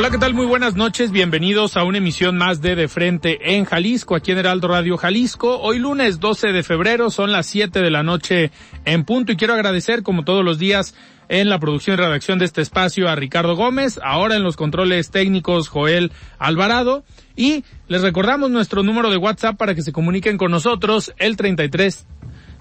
Hola, ¿qué tal? Muy buenas noches. Bienvenidos a una emisión más de De Frente en Jalisco, aquí en Heraldo Radio Jalisco. Hoy lunes 12 de febrero, son las 7 de la noche en punto y quiero agradecer, como todos los días, en la producción y redacción de este espacio a Ricardo Gómez, ahora en los controles técnicos Joel Alvarado y les recordamos nuestro número de WhatsApp para que se comuniquen con nosotros, el 33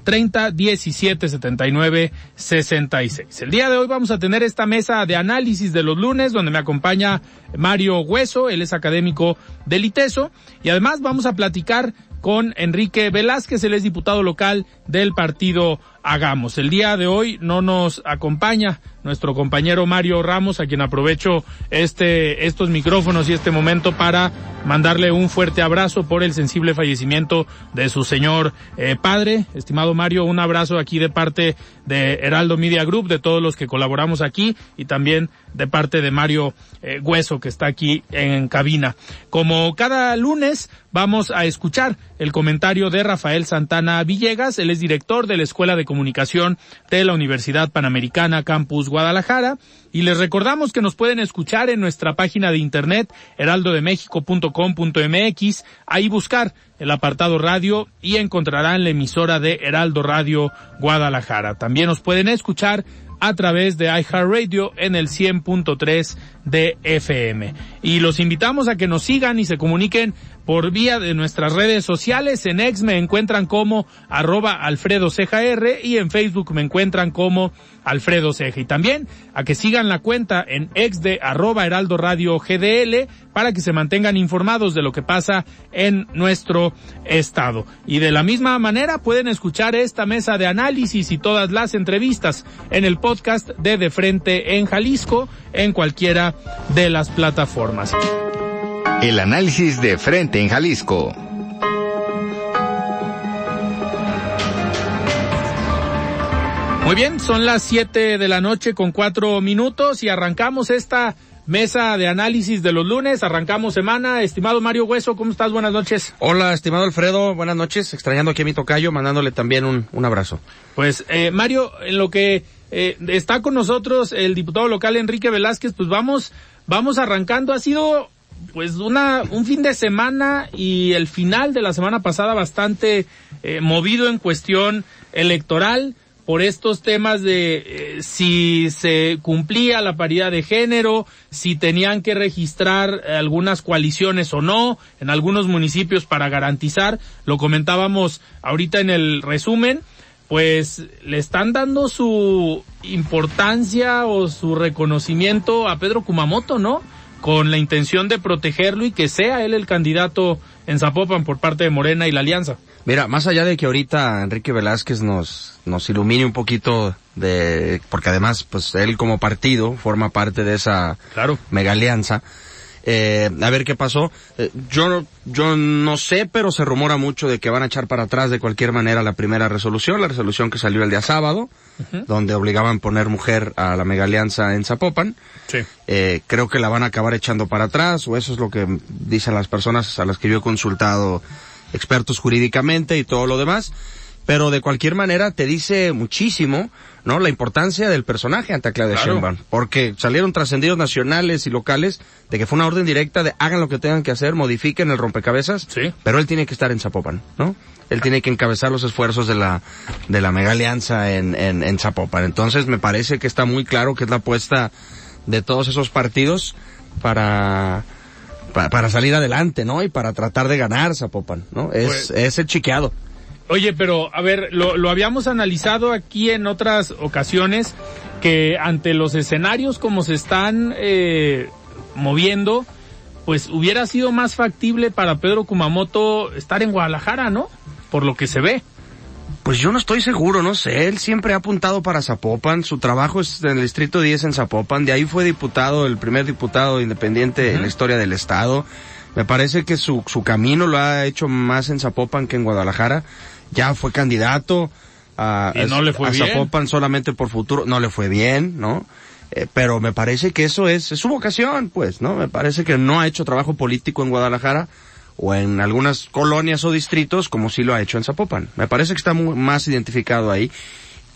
30 17 79 66. El día de hoy vamos a tener esta mesa de análisis de los lunes donde me acompaña Mario Hueso, él es académico del ITESO y además vamos a platicar con Enrique Velázquez, él es diputado local del partido Hagamos. El día de hoy no nos acompaña nuestro compañero Mario Ramos, a quien aprovecho este, estos micrófonos y este momento para mandarle un fuerte abrazo por el sensible fallecimiento de su señor eh, padre. Estimado Mario, un abrazo aquí de parte de Heraldo Media Group, de todos los que colaboramos aquí y también de parte de Mario eh, Hueso, que está aquí en cabina. Como cada lunes, vamos a escuchar el comentario de Rafael Santana Villegas, él es director de la Escuela de Comunicación de la Universidad Panamericana Campus Guadalajara. Y les recordamos que nos pueden escuchar en nuestra página de internet heraldodemexico.com.mx, ahí buscar el apartado radio y encontrarán la emisora de Heraldo Radio Guadalajara. También nos pueden escuchar a través de iHeartRadio en el 100.3 de FM. Y los invitamos a que nos sigan y se comuniquen por vía de nuestras redes sociales. En X me encuentran como arroba Alfredo Ceja R y en Facebook me encuentran como Alfredo Ceja. Y también a que sigan la cuenta en X de arroba Heraldo Radio GDL para que se mantengan informados de lo que pasa en nuestro estado. Y de la misma manera pueden escuchar esta mesa de análisis y todas las entrevistas en el podcast de De Frente en Jalisco en cualquiera de las plataformas. El análisis de frente en Jalisco. Muy bien, son las 7 de la noche con cuatro minutos y arrancamos esta mesa de análisis de los lunes, arrancamos semana. Estimado Mario Hueso, ¿cómo estás? Buenas noches. Hola, estimado Alfredo, buenas noches. Extrañando aquí a mi tocayo, mandándole también un, un abrazo. Pues, eh, Mario, en lo que eh, está con nosotros el diputado local Enrique Velázquez, pues vamos, vamos arrancando. Ha sido pues una un fin de semana y el final de la semana pasada bastante eh, movido en cuestión electoral por estos temas de eh, si se cumplía la paridad de género, si tenían que registrar algunas coaliciones o no en algunos municipios para garantizar, lo comentábamos ahorita en el resumen, pues le están dando su importancia o su reconocimiento a Pedro Kumamoto, ¿no? Con la intención de protegerlo y que sea él el candidato en Zapopan por parte de Morena y la Alianza. Mira, más allá de que ahorita Enrique Velázquez nos, nos ilumine un poquito de, porque además, pues él como partido forma parte de esa claro. mega alianza, eh, a ver qué pasó. Eh, yo, yo no sé, pero se rumora mucho de que van a echar para atrás de cualquier manera la primera resolución, la resolución que salió el día sábado, donde obligaban a poner mujer a la mega alianza en Zapopan. Sí. Eh, creo que la van a acabar echando para atrás, o eso es lo que dicen las personas a las que yo he consultado expertos jurídicamente y todo lo demás pero de cualquier manera te dice muchísimo, ¿no? La importancia del personaje ante Claudia Claro. Sheinbaum, porque salieron trascendidos nacionales y locales de que fue una orden directa de hagan lo que tengan que hacer, modifiquen el rompecabezas, Sí. pero él tiene que estar en Zapopan, ¿no? Él tiene que encabezar los esfuerzos de la, de la mega alianza en, en, en Zapopan. Entonces me parece que está muy claro que es la apuesta de todos esos partidos para, pa- para, salir adelante, ¿no? Y para tratar de ganar Zapopan, ¿no? Es, Pues- es el chiqueado. Oye, pero a ver, lo, lo habíamos analizado aquí en otras ocasiones que ante los escenarios como se están eh, moviendo, pues hubiera sido más factible para Pedro Kumamoto estar en Guadalajara, ¿no? Por lo que se ve. Pues yo no estoy seguro, no sé. Él siempre ha apuntado para Zapopan. Su trabajo es en el Distrito 10 en Zapopan. De ahí fue diputado, el primer diputado independiente en la historia del Estado. Me parece que su, su camino lo ha hecho más en Zapopan que en Guadalajara. Ya fue candidato a, Y no le fue a bien. Zapopan solamente por futuro. No le fue bien, ¿no? Eh, pero me parece que eso es, es su vocación, pues, ¿no? Me parece que no ha hecho trabajo político en Guadalajara o en algunas colonias o distritos como sí lo ha hecho en Zapopan. Me parece que está mu- más identificado ahí.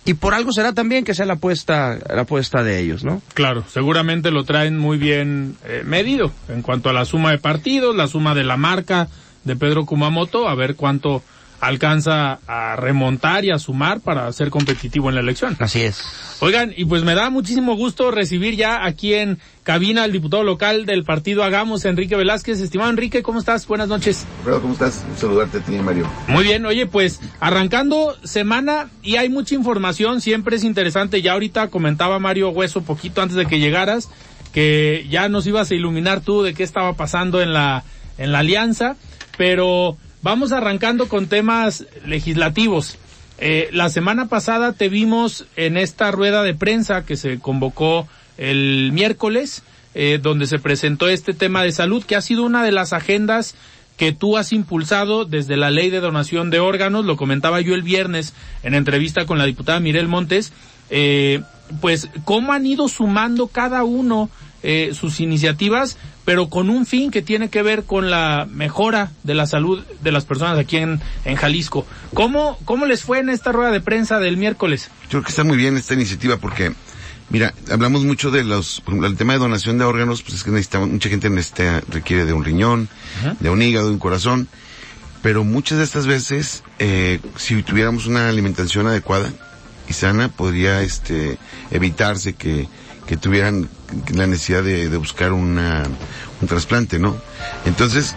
Y por algo será también que sea la apuesta, la apuesta de ellos, ¿no? Claro, seguramente lo traen muy bien eh, medido en cuanto a la suma de partidos, la suma de la marca de Pedro Kumamoto, a ver cuánto alcanza a remontar y a sumar para ser competitivo en la elección. Así es. Oigan, y pues me da muchísimo gusto recibir ya aquí en cabina al diputado local del partido Hagamos, Enrique Velázquez. Estimado Enrique, ¿cómo estás? Buenas noches. Alfredo, ¿cómo estás? Un saludarte a ti, Mario. Muy bien, oye, pues arrancando semana y hay mucha información, siempre es interesante. Ya ahorita comentaba Mario Hueso poquito antes de que llegaras que ya nos ibas a iluminar tú de qué estaba pasando en la en la alianza, pero vamos arrancando con temas legislativos. Eh, la semana pasada te vimos en esta rueda de prensa que se convocó el miércoles, eh, donde se presentó este tema de salud, que ha sido una de las agendas que tú has impulsado desde la ley de donación de órganos, lo comentaba yo el viernes en entrevista con la diputada Mirel Montes, eh, pues cómo han ido sumando cada uno eh, sus iniciativas, pero con un fin que tiene que ver con la mejora de la salud de las personas aquí en, en Jalisco. ¿Cómo, ¿Cómo les fue en esta rueda de prensa del miércoles? Yo creo que está muy bien esta iniciativa porque, mira, hablamos mucho de los, por ejemplo, el tema de donación de órganos, pues es que necesitamos, mucha gente necesita, requiere de un riñón, de un hígado, de un corazón, pero muchas de estas veces, eh, si tuviéramos una alimentación adecuada y sana, podría, este, evitarse que, que tuvieran la necesidad de, de buscar una, un trasplante, ¿no? Entonces,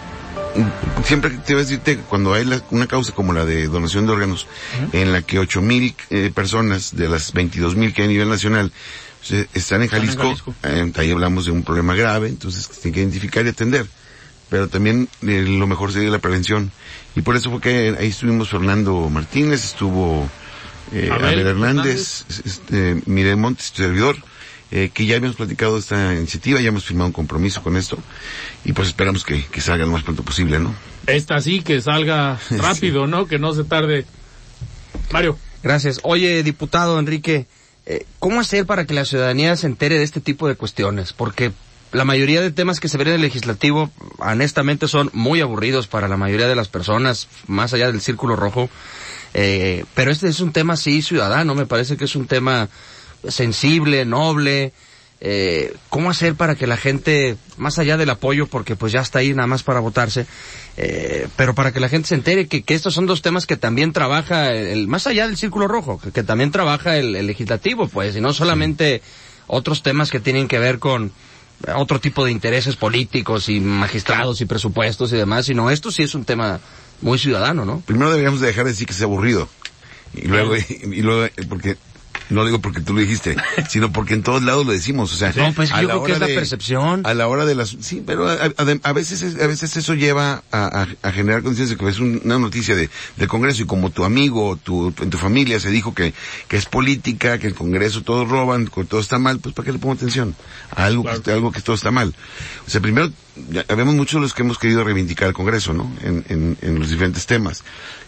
siempre te voy a decirte, cuando hay la- una causa como la de donación de órganos, en la que ocho mil eh, personas de las 22 mil que hay a nivel nacional se- están en Jalisco, Jalisco. eh, ahí hablamos de un problema grave, entonces se tiene que identificar y atender. Pero también eh, lo mejor sería la prevención. Y por eso fue que ahí estuvimos Fernando Martínez, estuvo eh, Abel Abel, Hernández, este, Miguel Montes, tu servidor, eh, que ya habíamos platicado esta iniciativa, ya hemos firmado un compromiso con esto, y pues esperamos que, que salga lo más pronto posible, ¿no? Esta sí, que salga rápido, ¿no? Que no se tarde. Mario. Gracias. Oye, diputado Enrique, eh, ¿cómo hacer para que la ciudadanía se entere de este tipo de cuestiones? Porque la mayoría de temas que se ven en el legislativo, honestamente, son muy aburridos para la mayoría de las personas, más allá del círculo rojo. Eh, pero este es un tema, sí, ciudadano. Me parece que es un tema sensible, noble. Eh, ¿Cómo hacer para que la gente, más allá del apoyo, porque pues ya está ahí nada más para votarse, eh, pero para que la gente se entere que, que estos son dos temas que también trabaja, el, el- más allá del círculo rojo, que, que también trabaja el, el legislativo, pues, y no solamente otros temas que tienen que ver con otro tipo de intereses políticos y magistrados y presupuestos y demás, sino esto sí es un tema muy ciudadano, ¿no? Primero deberíamos de dejar de decir que es aburrido. Y luego, y, luego, porque, no digo porque tú lo dijiste, sino porque en todos lados lo decimos, o sea. No, pues yo creo que es la percepción. A la hora de las, sí, pero a, a- a veces, es- a veces eso lleva a, generar de que es un- una noticia de, del Congreso y como tu amigo, tu, en tu familia se dijo que, que es política, que el Congreso todos roban, que todo está mal, pues ¿para qué le pongo atención? A algo, Claro. que, algo que todo está mal. O sea, primero, habemos muchos los que hemos querido reivindicar el Congreso, ¿no? En, en, en los diferentes temas.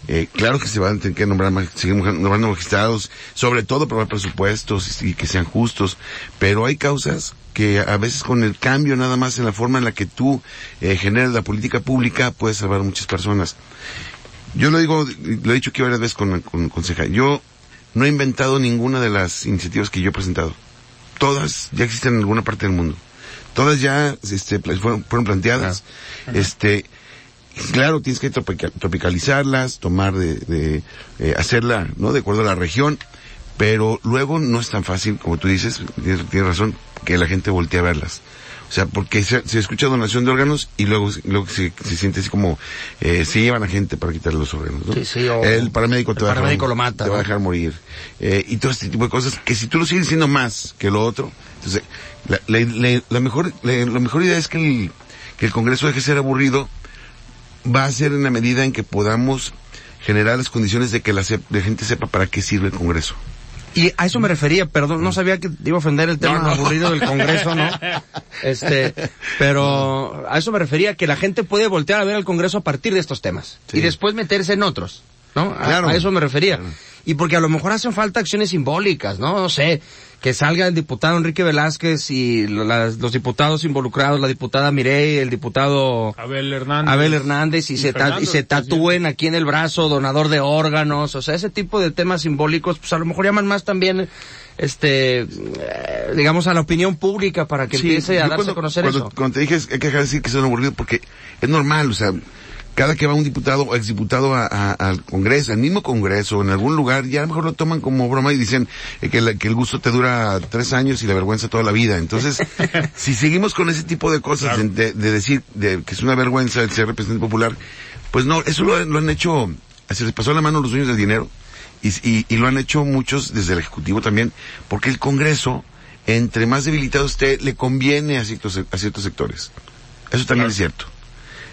Eh, claro que se van a tener que nombrar, seguir nombrando magistrados, sobre todo aprobar presupuestos y, que sean justos, pero hay causas que a veces con el cambio nada más en la forma en la que tú eh, generas la política pública puedes salvar muchas personas. Yo lo digo, lo he dicho aquí varias veces con, con, con Ceja. Yo no he inventado ninguna de las iniciativas que yo he presentado. Todas ya existen en alguna parte del mundo. Todas ya este, fueron, fueron planteadas. Este, claro, tienes que tropica- tropicalizarlas, tomar de, de eh, hacerla, ¿no? De acuerdo a la región. Pero luego no es tan fácil, como tú dices, tienes, tienes razón, que la gente voltee a verlas. O sea, porque se, se escucha donación de órganos y luego, luego se, se siente así como, eh, se llevan a gente para quitarle los órganos, ¿no? Sí, sí, o- el paramédico te el va a dejar- lo mata, Te va a dejar morir. Eh, y todo este tipo de cosas que si tú lo sigues diciendo más que lo otro, entonces, la, la, la- la mejor, la, mejor idea es que el, que el Congreso deje de ser aburrido, va a ser en la medida en que podamos generar las condiciones de que la, sep- la gente sepa para qué sirve el Congreso. Y a eso me refería, perdón, no sabía que te iba a ofender el tema aburrido del Congreso, ¿no? Este, pero a eso me refería, que la gente puede voltear a ver al Congreso a partir de estos temas. Sí. Y después meterse en otros, ¿no? A, Claro. a eso me refería. Y porque a lo mejor hacen falta acciones simbólicas, ¿no? No sé, que salga el diputado Enrique Velázquez y lo- las- los diputados involucrados, la diputada Mirey, el diputado Abel Hernández. Abel Hernández y, Y se, ta- y se tatúen aquí en el brazo donador de órganos, o sea, ese tipo de temas simbólicos, pues a lo mejor llaman más también, este, eh, digamos a la opinión pública para que Sí, empiece a darse cuando, a conocer cuando, eso. Cuando te dije, hay que dejar de decir que son aburridos porque es normal, o sea, cada que va un diputado o exdiputado a- a- al Congreso, al mismo Congreso, en algún lugar, ya a lo mejor lo toman como broma y dicen eh, que, la- que el gusto te dura tres años y la vergüenza toda la vida. Entonces, si seguimos con ese tipo de cosas, Claro. de, de decir de que es una vergüenza el ser representante popular, pues no, eso lo, lo han hecho, se les pasó la mano a los dueños del dinero y, y, y lo han hecho muchos desde el Ejecutivo también, porque el Congreso, entre más debilitado esté, le conviene a ciertos, a ciertos sectores. Eso también es cierto.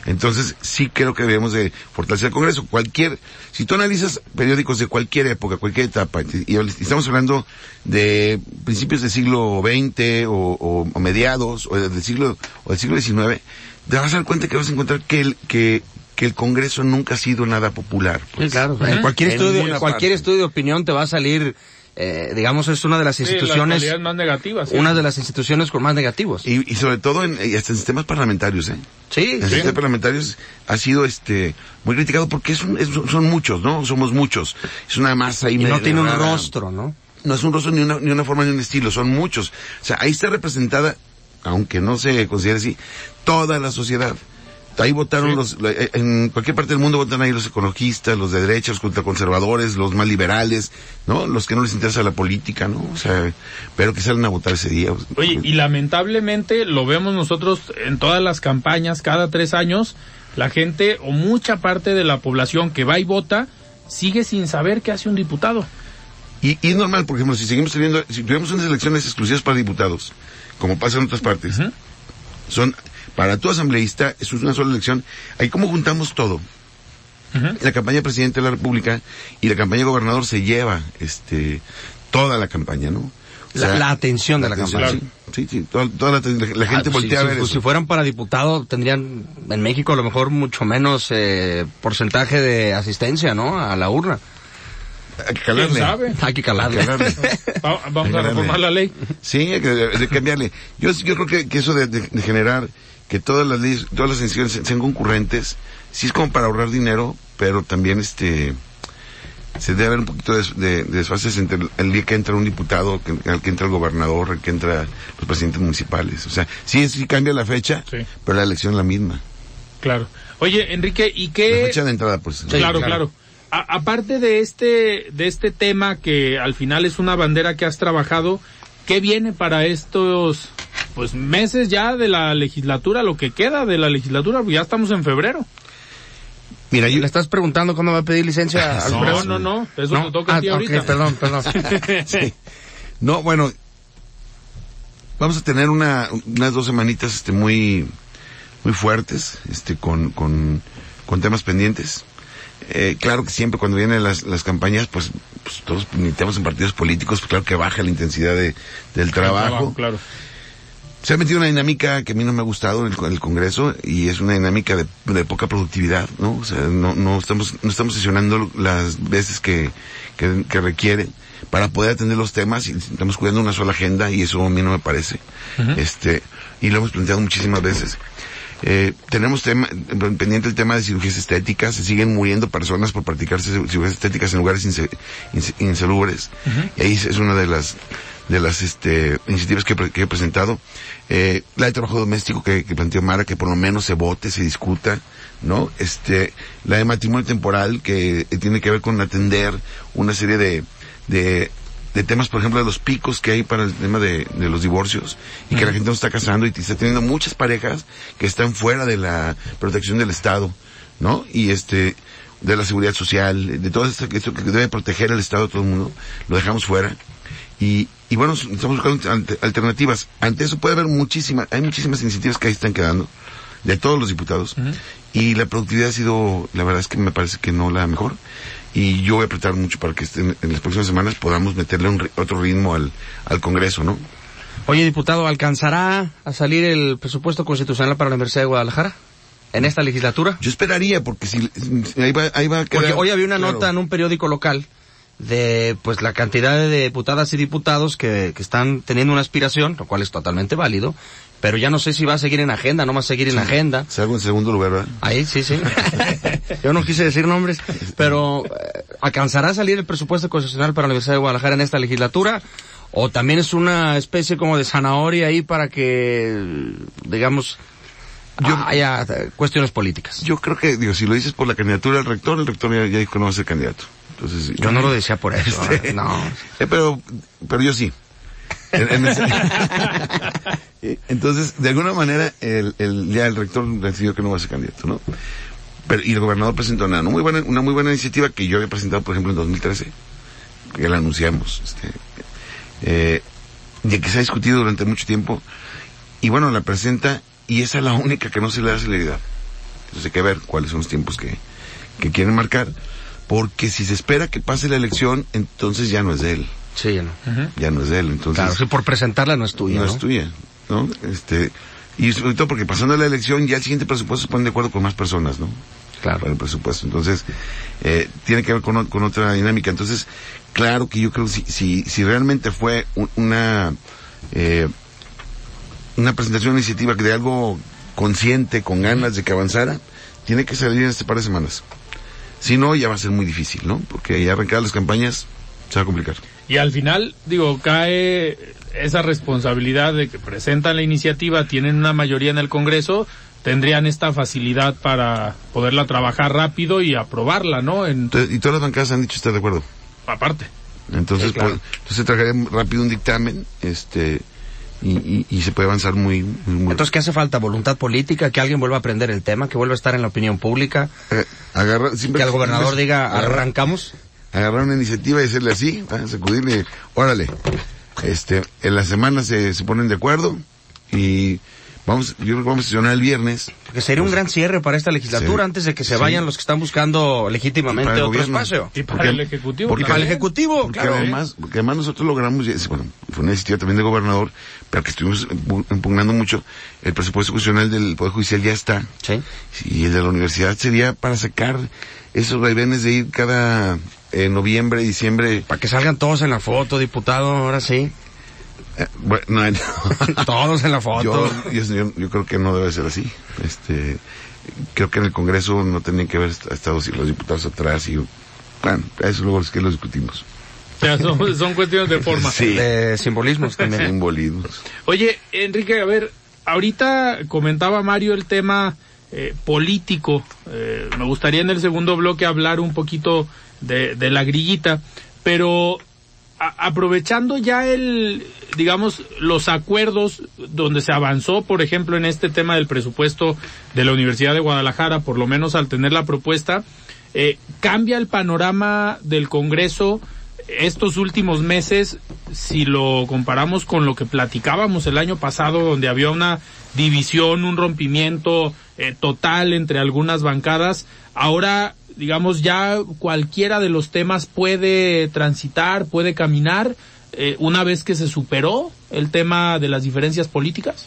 Entonces, sí creo que debemos de fortalecer el Congreso. Cualquier, si tú analizas periódicos de cualquier época, cualquier etapa, y estamos hablando de principios del siglo XX o, o- o mediados, o del siglo, o del siglo XIX, te vas a dar cuenta que vas a encontrar que el, que, que el Congreso nunca ha sido nada popular. pues. Sí, claro. En cualquier En estudio, ninguna cualquier parte. estudio de opinión te va a salir, eh, digamos, es una de las Sí, las instituciones, cualidades más negativas. sí. una de las instituciones con más negativos. Y, y sobre todo en, y hasta en sistemas parlamentarios, ¿eh? Sí, El sí. sistema parlamentario ha sido este muy criticado porque es un- es- son muchos, ¿no? Somos muchos. Es una masa Y no tiene un rara. rostro, ¿no? No es un rostro ni una, ni una forma ni un estilo, son muchos. O sea, ahí está representada, aunque no se considere así, toda la sociedad. Ahí votaron los, eh, en cualquier parte del mundo votan ahí los ecologistas, los de derecha, los ultraconservadores, los más liberales, ¿no? Los que no les interesa la política, ¿no? O sea, pero que salen a votar ese día. Oye, y lamentablemente lo vemos nosotros en todas las campañas, cada tres años, la gente o mucha parte de la población que va y vota sigue sin saber qué hace un diputado. Y, y es normal, por ejemplo, si seguimos teniendo, si tuviéramos unas elecciones exclusivas para diputados, como pasa en otras partes, son, para tu asambleísta, es una sola elección, ahí como juntamos todo. La campaña de presidente de la República y la campaña de gobernador se lleva, este, toda la campaña, ¿no? O La- la atención de la campaña. Sí, sí, sí, toda, toda la, la- la gente Ah, voltea si, a ver si- eso. si fueran para diputado, tendrían en México a lo mejor mucho menos eh, porcentaje de asistencia, ¿no? A la urna. Hay que ¿Quién calarle. sabe? Hay que calarle. Hay que calarle. Va- vamos a reformar la ley. Sí, hay que hay que cambiarle. Yo, yo creo que, que eso de, de- de generar que todas las leyes, todas las instituciones sean concurrentes, sí es como para ahorrar dinero, pero también este se debe haber un poquito de, de- de desfases entre el, el día que entra un diputado, que, al que entra el gobernador, el que entra los presidentes municipales. O sea, sí, sí cambia la fecha, Sí. pero la elección es la misma. Claro. Oye, Enrique, ¿y La qué? fecha de entrada, pues. claro, claro. claro. A- aparte de este, de este tema que al final es una bandera que has trabajado, ¿qué viene para estos, pues, meses ya de la legislatura, lo que queda de la legislatura? Ya estamos en febrero. Mira, yo, ¿Le estás preguntando cuándo va a pedir licencia al No, no, no, eso te toca a Ah, ti ahorita. perdón, perdón. Sí. No, bueno, vamos a tener una, unas dos semanitas, este, muy, muy fuertes, este, con, con, con temas pendientes. Eh, claro que siempre cuando vienen las, las campañas, pues, pues todos militamos en partidos políticos, pues claro que baja la intensidad de, del trabajo. Claro. Se ha metido una dinámica que a mí no me ha gustado en el, en el Congreso y es una dinámica de, de poca productividad, ¿no? O sea, no, no estamos, no estamos sesionando las veces que, que, que requiere para poder atender los temas y estamos cuidando una sola agenda y eso a mí no me parece. Este, y lo hemos planteado muchísimas veces. Eh, tenemos tema, pendiente el tema de cirugías estéticas, se siguen muriendo personas por practicarse cirugías estéticas en lugares inse- inse- insalubres. Y ahí es una de las de las este, iniciativas que, que he presentado. Eh, la de trabajo doméstico que, que planteó Mara, que por lo menos se vote, se discuta, ¿no? Este, la de matrimonio temporal, que eh, tiene que ver con atender una serie de, de, de temas, por ejemplo, de los picos que hay para el tema de, de los divorcios y que la gente no está casando y está teniendo muchas parejas que están fuera de la protección del Estado, ¿no? Y este, de la seguridad social, de todo esto, esto que debe proteger el Estado a todo el mundo, lo dejamos fuera. Y, y bueno, estamos buscando alternativas. Ante eso puede haber muchísimas, hay muchísimas iniciativas que ahí están quedando, de todos los diputados. Y la productividad ha sido, la verdad es que me parece que no la mejor. Y yo voy a apretar mucho para que estén, en las próximas semanas podamos meterle un, otro ritmo al, al Congreso, ¿no? Oye, diputado, ¿alcanzará a salir el presupuesto constitucional para la Universidad de Guadalajara en esta legislatura? Yo esperaría, porque si, si- ahí va, ahí va a quedar. Porque hoy había una claro. nota en un periódico local de pues la cantidad de diputadas y diputados que, que están teniendo una aspiración, lo cual es totalmente válido, pero ya no sé si va a seguir en agenda, no va a seguir en agenda. Salgo en segundo lugar, ¿verdad? Ahí, sí, sí. Yo no quise decir nombres, pero eh, ¿alcanzará a salir el presupuesto constitucional para la Universidad de Guadalajara en esta legislatura? ¿O también es una especie como de zanahoria ahí para que, digamos, haya eh, cuestiones políticas? Yo creo que, digo, si lo dices por la candidatura del rector, el rector ya, ya dijo que no va a ser candidato. Entonces, Yo no lo decía por eso, Este, eh, no. eh, pero, pero yo sí. En- en ese- Entonces, de alguna manera, el, el, ya el rector decidió que no va a ser candidato, ¿no? Pero, y el gobernador presentó una, muy buena, una muy buena iniciativa que yo había presentado, por ejemplo, en 2013, que la anunciamos, este, eh, que se ha discutido durante mucho tiempo, y bueno, la presenta, y esa es la única que no se le da celeridad. Entonces hay que ver cuáles son los tiempos que, que quieren marcar, porque si se espera que pase la elección, entonces ya no es de él, Sí, ya no. ya no es de él, entonces Claro, sí, por presentarla no es tuya, no, ¿no? es tuya, ¿no? Este, y sobre todo porque pasando la elección ya el siguiente presupuesto se ponen de acuerdo con más personas, ¿no? Claro. Para el presupuesto. Entonces, eh, tiene que ver con, otra dinámica. Entonces, claro que yo creo que si, si, si realmente fue un- una, eh, una presentación de iniciativa de algo consciente, con ganas de que avanzara, tiene que salir en este par de semanas. Si no, ya va a ser muy difícil, ¿no? Porque ya arrancar las campañas se va a complicar. Y al final, digo, cae esa responsabilidad de que presentan la iniciativa, tienen una mayoría en el Congreso, tendrían esta facilidad para poderla trabajar rápido y aprobarla, ¿no? En, y todas las bancadas han dicho estar de acuerdo. aparte. Entonces, Sí, claro. pues, entonces trajería rápido un dictamen, este, y, y, y se puede avanzar muy, muy, muy- Entonces, ¿qué hace falta? ¿Voluntad política? ¿Que alguien vuelva a aprender el tema? ¿Que vuelva a estar en la opinión pública? Eh, agarra, ¿Que el gobernador diga, arrancamos? agarrar una iniciativa y hacerle así, ¿va? sacudirle, órale, este, en la semana se, se ponen de acuerdo y vamos, yo creo que vamos a sesionar el viernes. Porque sería un gran cierre para esta legislatura Sí. antes de que se Sí. vayan los que están buscando legítimamente otro gobierno. espacio. Y para Porque- el Ejecutivo. porque- para el. Ejecutivo, Porque claro. además, porque además nosotros logramos, bueno, fue una iniciativa también de gobernador, pero que estuvimos empu- impugnando mucho, el presupuesto constitucional del Poder Judicial ya está. Sí. Y el de la universidad sería para sacar esos vaivenes de ir cada eh, noviembre, diciembre. Para que salgan todos en la foto, diputado, ahora sí. Eh, bueno, no, Todos en la foto. yo, yo, yo- yo creo que no debe ser así. Este, creo que en el Congreso no tenían que haber est- estado así los diputados atrás y, bueno, eso luego es que lo discutimos. O sea, son, son cuestiones de forma. Sí. De simbolismos también. Simbolismos. Oye, Enrique, a ver, ahorita comentaba Mario el tema eh, político. Eh, me gustaría en el segundo bloque hablar un poquito de, de la grillita, pero aprovechando ya el, digamos, los acuerdos donde se avanzó, por ejemplo, en este tema del presupuesto de la Universidad de Guadalajara, por lo menos al tener la propuesta, eh, cambia el panorama del Congreso estos últimos meses, si lo comparamos con lo que platicábamos el año pasado, donde había una división, un rompimiento eh, total entre algunas bancadas, ahora, digamos, ya cualquiera de los temas puede transitar, puede caminar, eh, una vez que se superó el tema de las diferencias políticas.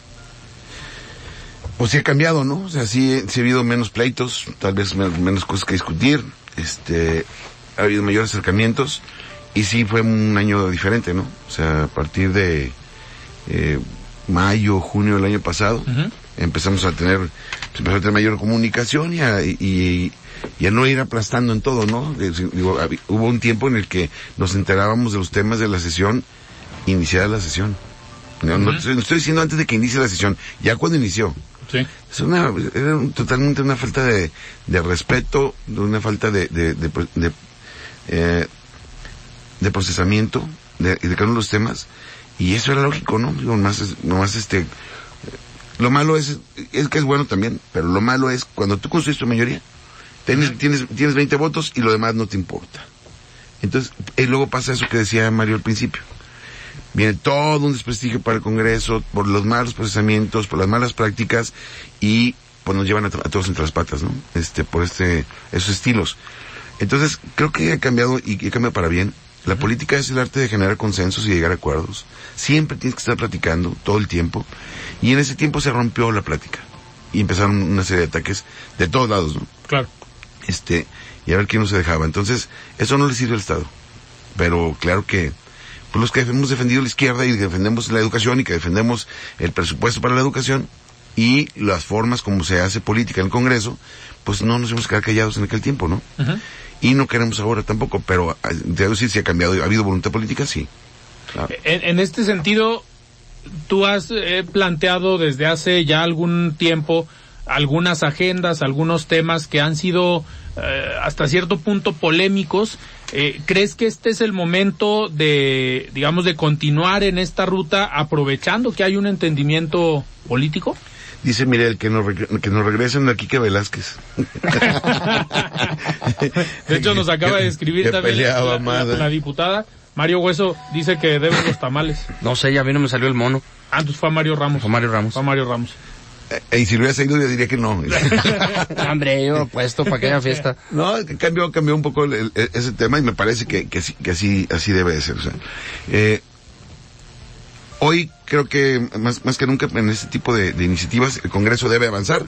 Pues sí ha cambiado, ¿no? O sea, sí, sí ha habido menos pleitos, tal vez men- menos cosas que discutir, este, ha habido mayores acercamientos y sí fue un año diferente, ¿no? O sea, a partir de eh, mayo, junio del año pasado, empezamos a tener, empezó a tener mayor comunicación y a, y, y a no ir aplastando en todo, ¿no? Eh, digo, hubo un tiempo en el que nos enterábamos de los temas de la sesión, iniciada la sesión. No, no, estoy, no estoy diciendo antes de que inicie la sesión, ya cuando inició. Sí. Es una, era un- totalmente una falta de, de respeto, de una falta de, de, de, pro- de, eh, de procesamiento de, de cada uno de los temas. Y eso era lógico, ¿no? Digo, es- nomás este, lo malo es, es que es bueno también, pero lo malo es cuando tú construyes tu mayoría, tienes, tienes, tienes 20 votos y lo demás no te importa. Entonces, y luego pasa eso que decía Mario al principio. Viene todo un desprestigio para el Congreso por los malos procesamientos, por las malas prácticas y pues nos llevan a, a todos entre las patas, ¿no? Este, por este, esos estilos. Entonces, creo que ha cambiado y que cambia para bien. La política es el arte de generar consensos y llegar a acuerdos. Siempre tienes que estar platicando todo el tiempo. Y en ese tiempo se rompió la plática. Y empezaron una serie de ataques de todos lados, ¿no? Claro. Este y a ver quién no se dejaba. Entonces, eso no le sirve al Estado. Pero claro que pues los que hemos defendido la izquierda y defendemos la educación y que defendemos el presupuesto para la educación y las formas como se hace política en el Congreso, pues no nos hemos quedado callados en aquel tiempo, ¿no? Y no queremos ahora tampoco, pero ah, debo decir si ha cambiado, ha habido voluntad política, sí. Claro. En, en este sentido, tú has eh, planteado desde hace ya algún tiempo algunas agendas, algunos temas que han sido eh, hasta cierto punto polémicos. Eh, ¿Crees que este es el momento de, digamos, de continuar en esta ruta aprovechando que hay un entendimiento político? Dice Mirel que nos, reg- que nos regresen a Quique Velázquez. De hecho, nos acaba de escribir Que también peleaba la, la- más, la diputada. Mario Hueso dice que deben los tamales. No sé, ya a mí no me salió el mono. Ah, entonces fue a Mario Ramos. Fue Mario Ramos. Fue a Mario Ramos. Eh, y si lo hubiera seguido, yo diría que no. Hombre, yo puesto para aquella fiesta. No, cambió, cambió un poco el- el- ese tema y me parece que, que, sí- que así, así debe de ser. O sea, eh, hoy creo que más, más que nunca en este tipo de, de iniciativas el Congreso debe avanzar,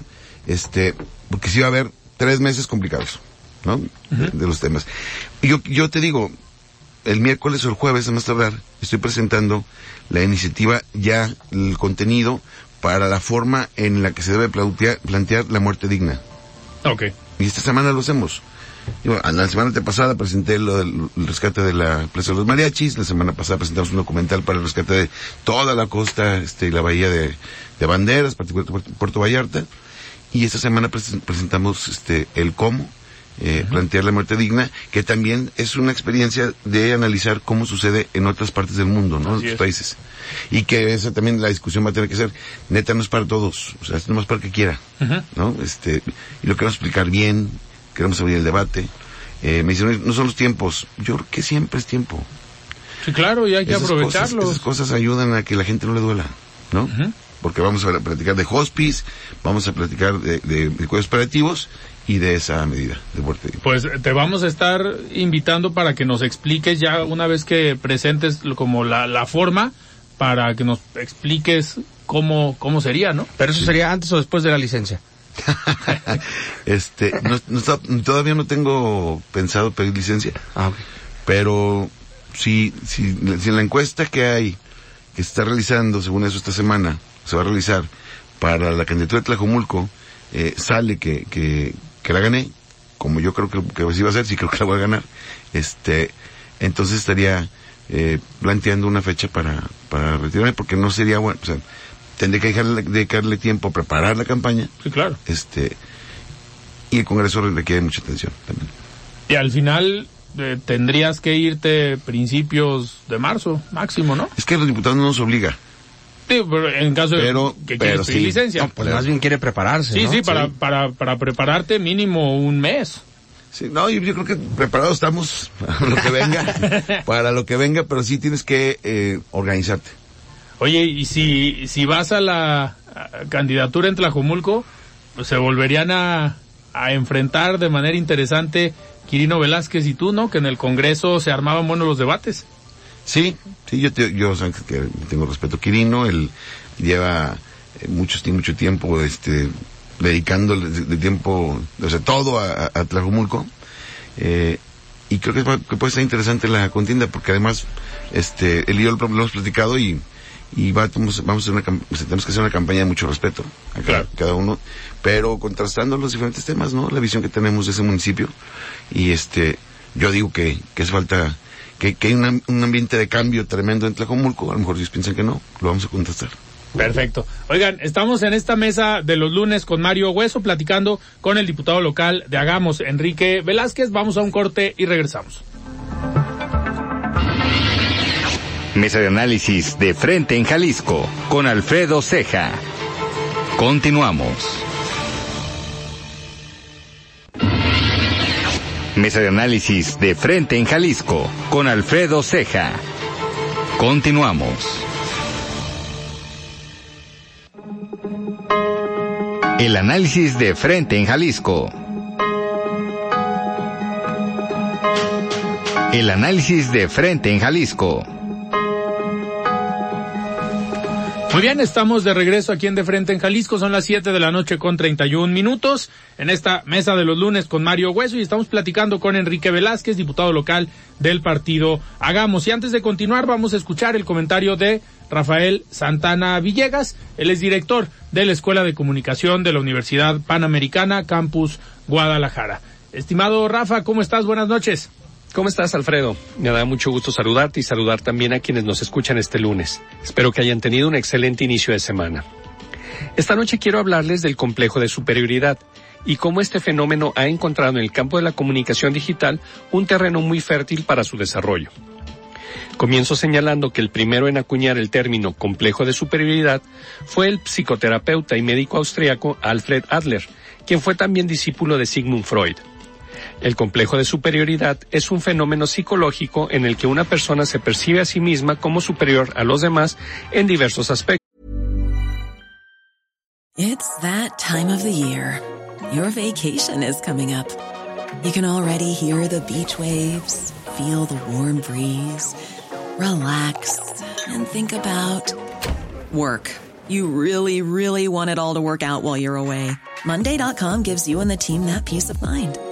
este, porque sí va a haber tres meses complicados, ¿no? de, de los temas. Y yo, yo te digo, el miércoles o el jueves, a más tardar, estoy presentando la iniciativa ya, el contenido para la forma en la que se debe plantear, plantear la muerte digna. Ok. Y esta semana lo hacemos. La semana pasada presenté lo del el rescate de la Plaza de los Mariachis, la semana pasada presentamos un documental para el rescate de toda la costa este, y la bahía de, de Banderas, particularmente Puerto, Vallarta, y esta semana presen- presentamos este, el cómo eh, plantear la muerte digna, que también es una experiencia de analizar cómo sucede en otras partes del mundo, ¿no? En otros es. países. Y que esa también la discusión va a tener que ser, neta, no es para todos, o sea, es nomás para el que quiera. ¿no? Este, y lo queremos explicar bien, queremos abrir el debate. Eh, me dicen, no son los tiempos. Yo creo que siempre es tiempo. Sí, claro, y hay que aprovecharlo. esas cosas ayudan a que la gente no le duela, ¿no? Porque vamos a platicar de hospice, vamos a platicar de, de, de cuidados paliativos y de esa medida de muerte. Pues te vamos a estar invitando para que nos expliques ya una vez que presentes lo- como la, la forma para que nos expliques cómo, cómo sería, ¿no? Pero eso sería antes o después de la licencia. este, no, no está- todavía no tengo pensado pedir licencia. Ah, pero si, si, si en la encuesta que hay, que se está realizando, según eso esta semana, se va a realizar para la candidatura de Tlajomulco, eh, sale que, que, que la gané, como yo creo que, que así va a ser, sí creo que la voy a ganar, este, entonces estaría eh, planteando una fecha para, para retirarme, porque no sería bueno, o sea, tendría que dejarle, dedicarle tiempo a preparar la campaña, Sí, claro. este, y el Congreso requiere mucha atención también. Y al final eh, tendrías que irte principios de marzo, máximo, ¿no? Es que los diputados no nos obliga. Sí, pero en caso Pero- de que pero quieres pedir sí. licencia. No, pues más bien quiere prepararse, sí, ¿no? sí, para, Para, para prepararte mínimo un mes. Sí, no, yo, yo creo que preparados estamos para lo que venga, para lo que venga, pero sí tienes que eh, organizarte. Oye, y si, si vas a la candidatura en Tlajomulco, pues se volverían a, a enfrentar de manera interesante Quirino Velázquez y tú, ¿no? Que en el Congreso se armaban buenos los debates. Sí, sí, yo, te, yo que tengo respeto a Quirino, él lleva eh, mucho, mucho tiempo este, dedicando de, de tiempo, o sea, todo a, a, Tlajomulco. Eh, y creo que, que puede ser interesante la contienda, porque además, este, él y yo lo, lo hemos platicado y, y vamos, vamos a hacer una, tenemos que hacer una campaña de mucho respeto a cada, cada, uno, pero contrastando los diferentes temas, ¿no? La visión que tenemos de ese municipio y este, yo digo que, que es falta, que, que hay un ambiente de cambio tremendo en Tlajomulco, a lo mejor ellos piensan que no, lo vamos a contrastar. Perfecto. Oigan, estamos en esta mesa de los lunes con Mario Hueso platicando con el diputado local de Hagamos, Enrique Velázquez. Vamos a un corte y regresamos. Mesa de análisis de frente en Jalisco con Alfredo Ceja. Continuamos. Mesa de análisis de frente en Jalisco con Alfredo Ceja. Continuamos. El análisis de frente en Jalisco. El análisis de frente en Jalisco. Muy bien, estamos de regreso aquí en De Frente en Jalisco. Son las 7 de la noche con 31 minutos en esta mesa de los lunes con Mario Hueso y estamos platicando con Enrique Velázquez, diputado local del partido Hagamos. Y antes de continuar, vamos a escuchar el comentario de Rafael Santana Villegas. Él es director de la Escuela de Comunicación de la Universidad Panamericana, Campus Guadalajara. Estimado Rafa, ¿cómo estás? Buenas noches. ¿Cómo estás, Alfredo? Me da mucho gusto saludarte y saludar también a quienes nos escuchan este lunes. Espero que hayan tenido un excelente inicio de semana. Esta noche quiero hablarles del complejo de superioridad y cómo este fenómeno ha encontrado en el campo de la comunicación digital un terreno muy fértil para su desarrollo. Comienzo señalando que el primero en acuñar el término complejo de superioridad fue el psicoterapeuta y médico austriaco Alfred Adler, quien fue también discípulo de Sigmund Freud. El complejo de superioridad es un fenómeno psicológico en el que una persona se percibe a sí misma como superior a los demás en diversos aspectos. It's that time of the year. Your vacation is coming up. You can already hear the beach waves, feel the warm breeze, relax and think about work. You really, really want it all to work out while you're away. Monday.com gives you and the team that peace of mind.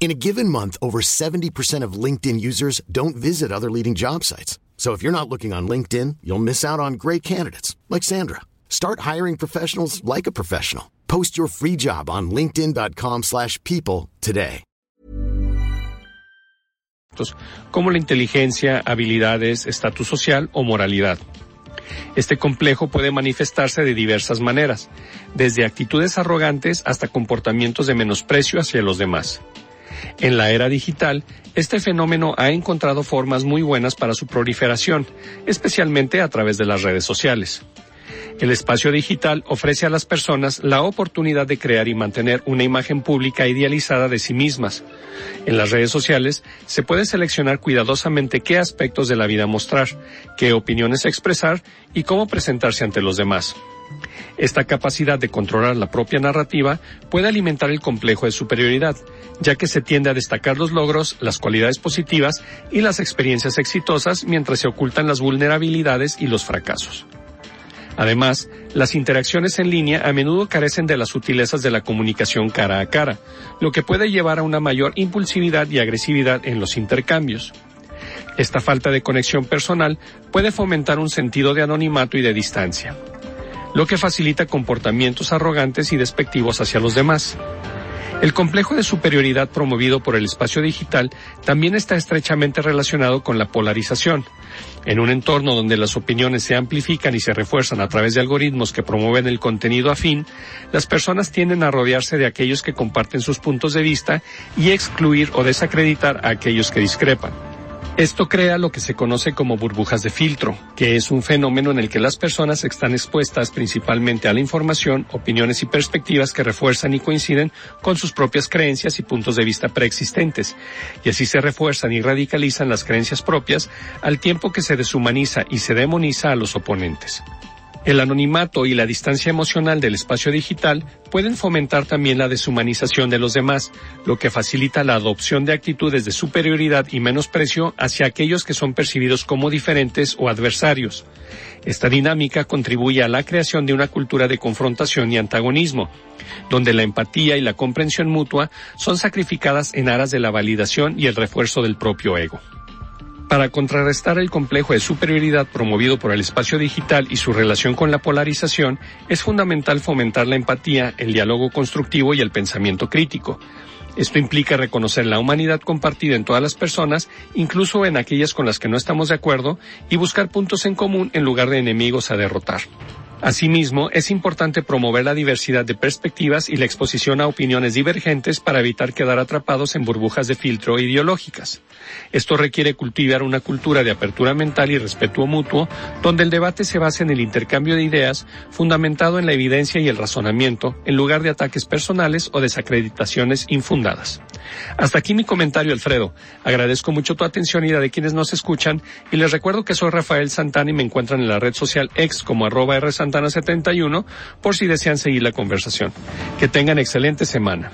In a given month, over 70% of LinkedIn users don't visit other leading job sites. So if you're not looking on LinkedIn, you'll miss out on great candidates like Sandra. Start hiring professionals like a professional. Post your free job on linkedin.com/people today. Como la inteligencia, habilidades, estatus social o moralidad. Este complejo puede manifestarse de diversas maneras, desde actitudes arrogantes hasta comportamientos de menosprecio hacia los demás. En la era digital, este fenómeno ha encontrado formas muy buenas para su proliferación, especialmente a través de las redes sociales. El espacio digital ofrece a las personas la oportunidad de crear y mantener una imagen pública idealizada de sí mismas. En las redes sociales se puede seleccionar cuidadosamente qué aspectos de la vida mostrar, qué opiniones expresar y cómo presentarse ante los demás. Esta capacidad de controlar la propia narrativa puede alimentar el complejo de superioridad, ya que se tiende a destacar los logros, las cualidades positivas y las experiencias exitosas mientras se ocultan las vulnerabilidades y los fracasos. Además, las interacciones en línea a menudo carecen de las sutilezas de la comunicación cara a cara, lo que puede llevar a una mayor impulsividad y agresividad en los intercambios. Esta falta de conexión personal puede fomentar un sentido de anonimato y de distancia lo que facilita comportamientos arrogantes y despectivos hacia los demás. El complejo de superioridad promovido por el espacio digital también está estrechamente relacionado con la polarización. En un entorno donde las opiniones se amplifican y se refuerzan a través de algoritmos que promueven el contenido afín, las personas tienden a rodearse de aquellos que comparten sus puntos de vista y excluir o desacreditar a aquellos que discrepan. Esto crea lo que se conoce como burbujas de filtro, que es un fenómeno en el que las personas están expuestas principalmente a la información, opiniones y perspectivas que refuerzan y coinciden con sus propias creencias y puntos de vista preexistentes, y así se refuerzan y radicalizan las creencias propias al tiempo que se deshumaniza y se demoniza a los oponentes. El anonimato y la distancia emocional del espacio digital pueden fomentar también la deshumanización de los demás, lo que facilita la adopción de actitudes de superioridad y menosprecio hacia aquellos que son percibidos como diferentes o adversarios. Esta dinámica contribuye a la creación de una cultura de confrontación y antagonismo, donde la empatía y la comprensión mutua son sacrificadas en aras de la validación y el refuerzo del propio ego. Para contrarrestar el complejo de superioridad promovido por el espacio digital y su relación con la polarización, es fundamental fomentar la empatía, el diálogo constructivo y el pensamiento crítico. Esto implica reconocer la humanidad compartida en todas las personas, incluso en aquellas con las que no estamos de acuerdo, y buscar puntos en común en lugar de enemigos a derrotar. Asimismo, es importante promover la diversidad de perspectivas y la exposición a opiniones divergentes para evitar quedar atrapados en burbujas de filtro ideológicas. Esto requiere cultivar una cultura de apertura mental y respeto mutuo, donde el debate se base en el intercambio de ideas fundamentado en la evidencia y el razonamiento, en lugar de ataques personales o desacreditaciones infundadas. Hasta aquí mi comentario, Alfredo. Agradezco mucho tu atención y la de quienes nos escuchan, y les recuerdo que soy Rafael Santana y me encuentran en la red social ex como arroba rsantana71 por si desean seguir la conversación. Que tengan excelente semana.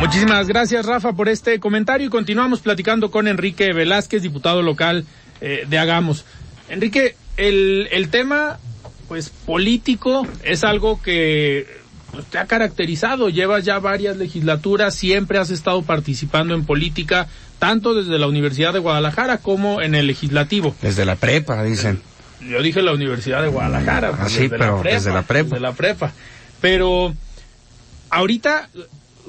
Muchísimas gracias, Rafa, por este comentario y continuamos platicando con Enrique Velázquez, diputado local eh, de Hagamos. Enrique, el, el tema, pues, político es algo que pues, te ha caracterizado. Llevas ya varias legislaturas, siempre has estado participando en política, tanto desde la Universidad de Guadalajara como en el legislativo. Desde la prepa, dicen. Yo dije la Universidad de Guadalajara. Ah, sí, pero desde la prepa. Desde la prepa. Pero ahorita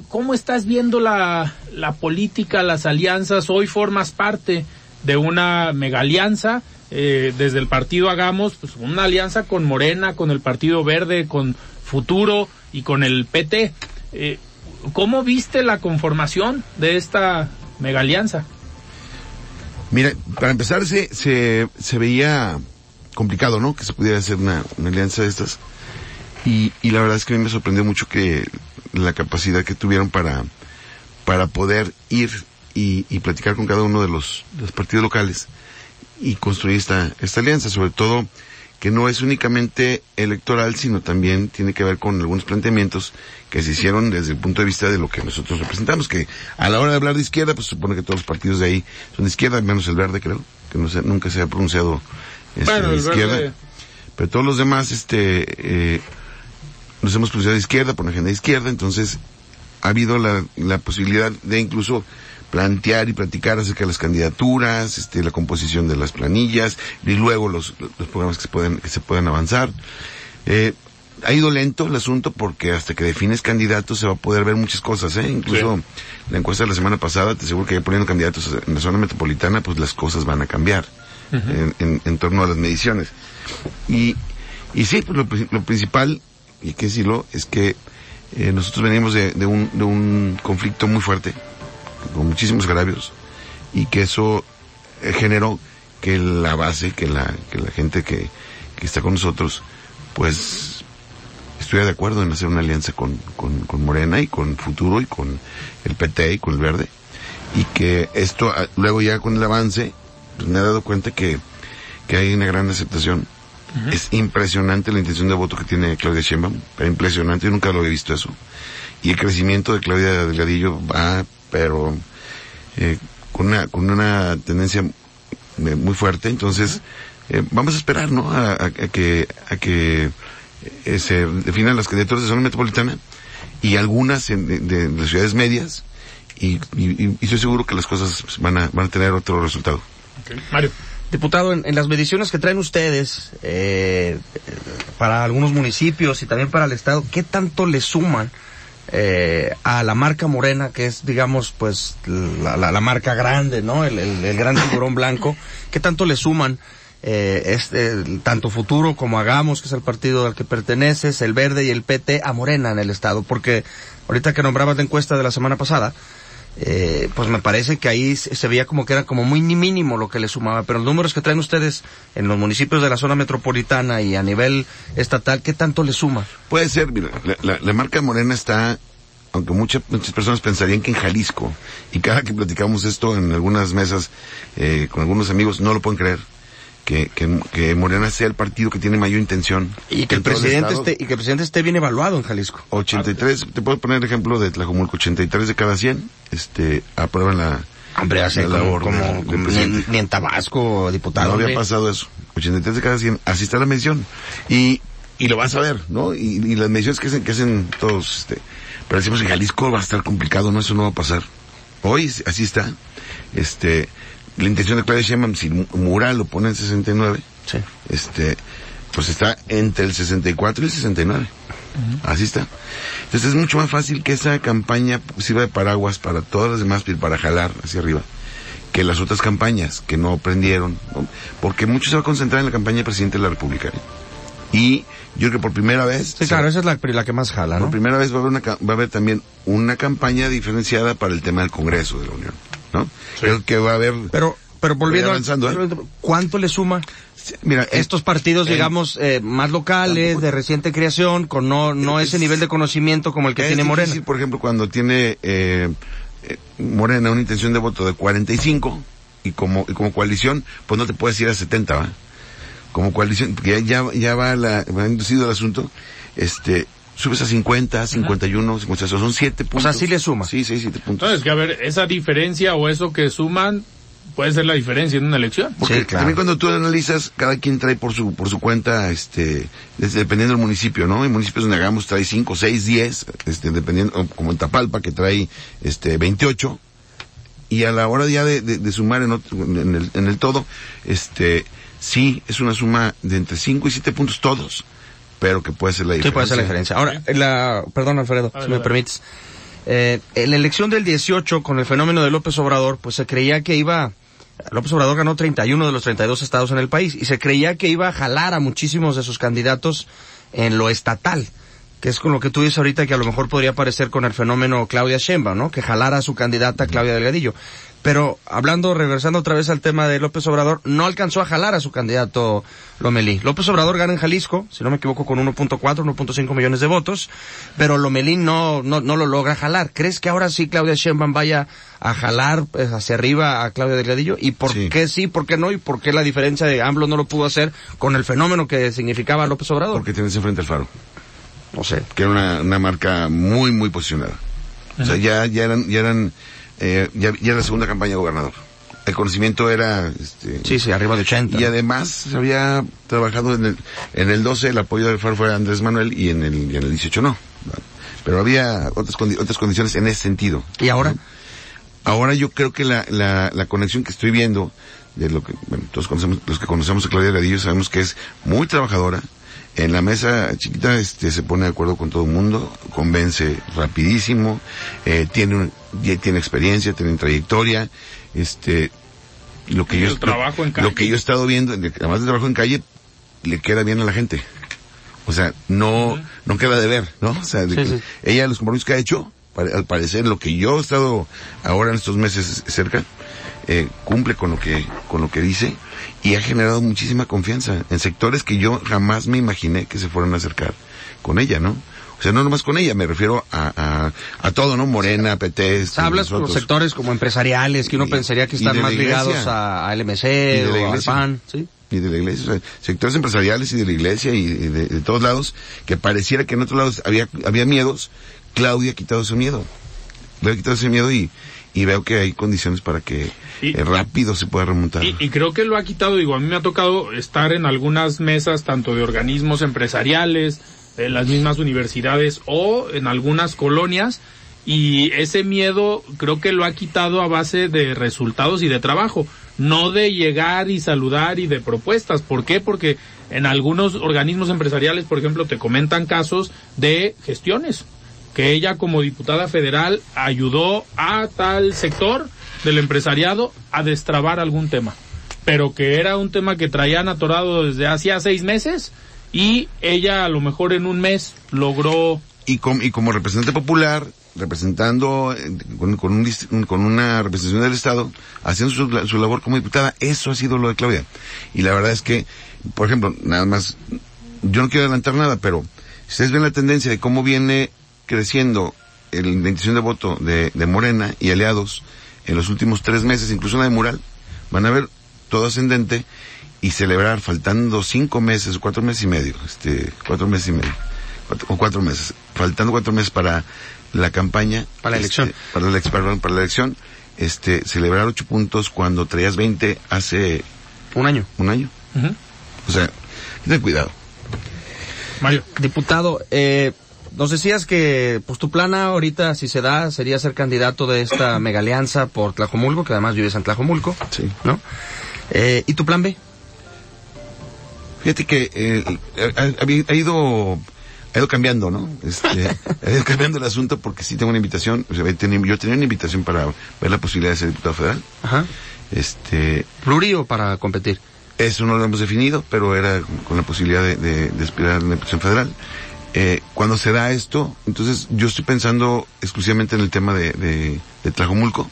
¿cómo estás viendo la, la política, las alianzas? Hoy formas parte de una mega alianza, eh, desde el partido Hagamos, pues una alianza con Morena, con el Partido Verde, con Futuro y con el PT. Eh, ¿Cómo viste la conformación de esta mega alianza? Mira, para empezar se, se, veía complicado, ¿no? Que se pudiera hacer una, una alianza de estas. Y, y la verdad es que a mí me sorprendió mucho que la capacidad que tuvieron para, para poder ir y, y platicar con cada uno de los, los partidos locales y construir esta, esta alianza, sobre todo que no es únicamente electoral, sino también tiene que ver con algunos planteamientos que se hicieron desde el punto de vista de lo que nosotros representamos, que a la hora de hablar de izquierda, pues supone que todos los partidos de ahí son de izquierda, menos el verde, creo, que no se, nunca se ha pronunciado este, Bueno, de izquierda. verde- Pero todos los demás, este, eh, nos hemos pronunciado de izquierda, por una agenda de izquierda, entonces ha habido la, la posibilidad de incluso plantear y platicar acerca de las candidaturas, este, la composición de las planillas y luego los, los programas que se pueden, que se puedan avanzar. Eh, ha ido lento el asunto porque hasta que defines candidatos se va a poder ver muchas cosas, ¿eh? Incluso la encuesta de la semana pasada, te aseguro que ya poniendo candidatos en la zona metropolitana, pues las cosas van a cambiar en, en, en torno a las mediciones. Y, y sí, pues lo, lo principal, y hay que decirlo, es que eh, nosotros venimos de, de un, de un conflicto muy fuerte, con muchísimos agravios, y que eso eh, generó que la base, que la, que la gente que, que está con nosotros, pues estuviera de acuerdo en hacer una alianza con, con, con Morena y con Futuro y con el PT y con el Verde. Y que esto, ah, luego ya con el avance, pues me he dado cuenta que, que hay una gran aceptación. Es impresionante la intención de voto que tiene Claudia Sheinbaum, pero impresionante, yo nunca lo había visto eso. Y el crecimiento de Claudia Delgadillo va, pero eh, con una con una tendencia muy fuerte, entonces eh, vamos a esperar, ¿no? A, a- a que a que eh, se definan las candidaturas de zona metropolitana y algunas en- de, de las ciudades medias y, y, y estoy seguro que las cosas pues, van a van a tener otro resultado. Mario. Diputado, en, en las mediciones que traen ustedes eh, para algunos municipios y también para el Estado, ¿qué tanto le suman eh, a la marca morena, que es, digamos, pues la, la- la marca grande, ¿no? El, el- el gran tiburón blanco. ¿Qué tanto le suman eh, este, tanto Futuro como Hagamos, que es el partido al que perteneces, el Verde y el PT, a Morena en el Estado? Porque ahorita que nombrabas la encuesta de la semana pasada, eh, pues me parece que ahí se veía como que era como muy ni mínimo lo que le sumaba, pero los números que traen ustedes en los municipios de la zona metropolitana y a nivel estatal, ¿qué tanto le suma? Puede ser, mira, la, la- la marca morena está, aunque muchas muchas personas pensarían que en Jalisco, y cada que platicamos esto en algunas mesas eh, con algunos amigos, no lo pueden creer. Que, que, que Morena sea el partido que tiene mayor intención. Y que el presidente esté, y que el presidente esté bien evaluado en Jalisco. 83, te puedo poner el ejemplo de Tlajomulco, 83 de cada 100, este, aprueban la, Hombre, así la como, labor ni, en Tabasco, diputado. No había hombre. pasado eso. 83 de cada 100. Así está la medición. Y, y lo vas a ver, ¿no? Y, y las mediciones que hacen, que hacen todos, este, pero decimos en Jalisco va a estar complicado, no, eso no va a pasar. Hoy así está. Este, la intención de Claudia Sheinbaum, si Mu- Mural lo pone en 69, Sí. este, pues está entre el 64 y el 69. Así está. Entonces es mucho más fácil que esa campaña sirva de paraguas para todas las demás, para jalar hacia arriba, que las otras campañas que no prendieron, ¿no? porque mucho se va a concentrar en la campaña del presidente de la República. ¿eh? Y yo creo que por primera vez, Sí, claro, esa es la, la que más jala, por ¿no? primera vez va a haber una, va a haber también una campaña diferenciada para el tema del Congreso de la Unión, ¿no? Creo que va a haber, Pero, pero volviendo avanzando, ¿eh? ¿cuánto le suma mira, estos partidos, el- digamos, eh, más locales, de reciente creación, con no, no Es- ese nivel de conocimiento como el que tiene Morena? difícil, por ejemplo, cuando tiene eh, eh, Morena una intención de voto de 45 y como y como coalición, pues no te puedes ir a 70, ¿va? Como coalición, porque ya, ya, ya va la, va inducido el asunto, este, subes a 50, 51, 50, son 7 puntos. sea, sí le suma. Sí, sí, 7 puntos. Entonces, que a ver, esa diferencia o eso que suman puede ser la diferencia en una elección. Porque Sí, claro. también cuando tú analizas, cada quien trae por su, por su cuenta, este, es- dependiendo del municipio, ¿no? Hay municipios donde hagamos trae 5, 6, 10, este, dependiendo, o como en Tapalpa, que trae, este, 28. Y a la hora ya de, de- de sumar en, otro- en, el, en el todo, este, sí, es una suma de entre 5 y 7 puntos todos, pero que puede ser la Sí, diferencia. puede ser la diferencia. Ahora, la, perdón Alfredo, si me permites. Eh, en la elección del 18, con el fenómeno de López Obrador, pues se creía que iba, López Obrador ganó 31 de los 32 estados en el país, y se creía que iba a jalar a muchísimos de sus candidatos en lo estatal, que es con lo que tú dices ahorita que a lo mejor podría parecer con el fenómeno Claudia Sheinbaum, ¿no? Que jalara a su candidata Claudia Delgadillo. Pero hablando, regresando otra vez al tema de López Obrador, no alcanzó a jalar a su candidato Lomelí. López Obrador gana en Jalisco, si no me equivoco, con 1.4, 1.5 millones de votos, pero Lomelí no, no, no lo logra jalar. ¿Crees que ahora sí Claudia Sheinbaum vaya a jalar pues, hacia arriba a Claudia Delgadillo? ¿Y por Sí. qué sí, por qué no? ¿Y por qué la diferencia de AMLO no lo pudo hacer con el fenómeno que significaba López Obrador? Porque tienes enfrente al faro. no sé. que era una, una marca muy, muy posicionada. O sea, ya, ya eran, ya eran, eh, ya, ya era la segunda campaña de gobernador. El conocimiento era, este, Sí, sí, arriba de 80. y además se había trabajado en el, en el 12, el apoyo del FAR fue Andrés Manuel y en el, y en el 18 no. Pero había otras, condi- otras condiciones en ese sentido. ¿Y ahora? Ahora yo creo que la, la, la conexión que estoy viendo, de lo que, bueno, todos conocemos, los que conocemos a Claudia Gadillo sabemos que es muy trabajadora. En la mesa chiquita, este, se pone de acuerdo con todo el mundo, convence rapidísimo, eh, tiene, un- tiene experiencia, tiene trayectoria, este, lo que yo, el lo- trabajo en calle. lo que yo he estado viendo, de- además del trabajo en calle, le queda bien a la gente. O sea, no, no queda de ver, ¿no? O sea, de Sí, que sí. ella, los compromisos que ha hecho, al parecer, lo que yo he estado ahora en estos meses cerca, eh, cumple con lo que, con lo que dice y ha generado muchísima confianza en sectores que yo jamás me imaginé que se fueran a acercar con ella, ¿no? O sea, no nomás con ella, me refiero a, a, a todo, ¿no? Morena, PT, O sea, hablas con sectores como empresariales que uno Y- pensaría que están más ligados a, a LMC o al iglesia. PAN, ¿sí? y de la iglesia, o sea, sectores empresariales y de la iglesia y de, de todos lados, que pareciera que en otros lados había, había miedos, Claudia ha quitado ese miedo. Claudia ha quitado ese miedo y, y veo que hay condiciones para que Y- eh, rápido se pueda remontar. Y, y creo que lo ha quitado, digo, a mí me ha tocado estar en algunas mesas, tanto de organismos empresariales, en las mismas universidades o en algunas colonias, y ese miedo creo que lo ha quitado a base de resultados y de trabajo, no de llegar y saludar y de propuestas. ¿Por qué? Porque en algunos organismos empresariales, por ejemplo, te comentan casos de gestiones que ella como diputada federal ayudó a tal sector del empresariado a destrabar algún tema, pero que era un tema que traían atorado desde hacía seis meses y ella a lo mejor en un mes logró y, com- y como representante popular, representando eh, con, con, un con una representación del Estado, haciendo su, su labor como diputada, eso ha sido lo de Claudia. Y la verdad es que, por ejemplo, nada más, yo no quiero adelantar nada, pero ustedes ven la tendencia de cómo viene creciendo el, la intención de voto de, de Morena y aliados en los últimos tres meses, incluso una de Mural, van a ver todo ascendente y celebrar faltando cinco meses, cuatro meses y medio, este, cuatro meses y medio, cuatro- o cuatro meses, faltando cuatro meses para la campaña. Para la este, elección. para la, perdón, para la elección, este, celebrar ocho puntos cuando traías 20 hace Un año. un año. O sea, ten cuidado. Mario. Diputado, eh, nos decías que pues tu plana ahorita, si se da, sería ser candidato de esta mega alianza por Tlajomulco, que además vives en Tlajomulco, Sí. ¿no? Eh, ¿Y tu plan B? Fíjate que eh, ha, ido ha ido cambiando, ¿no? Este, ha ido cambiando el asunto porque sí tengo una invitación, o sea, tenía- yo tenía una invitación para ver la posibilidad de ser diputado federal. Ajá. Este, ¿Pluri o para competir? eso no lo hemos definido, pero era con la posibilidad de, de, de aspirar a una diputación federal. Eh, cuando se da esto, entonces yo estoy pensando exclusivamente en el tema de, de, de Tlajomulco.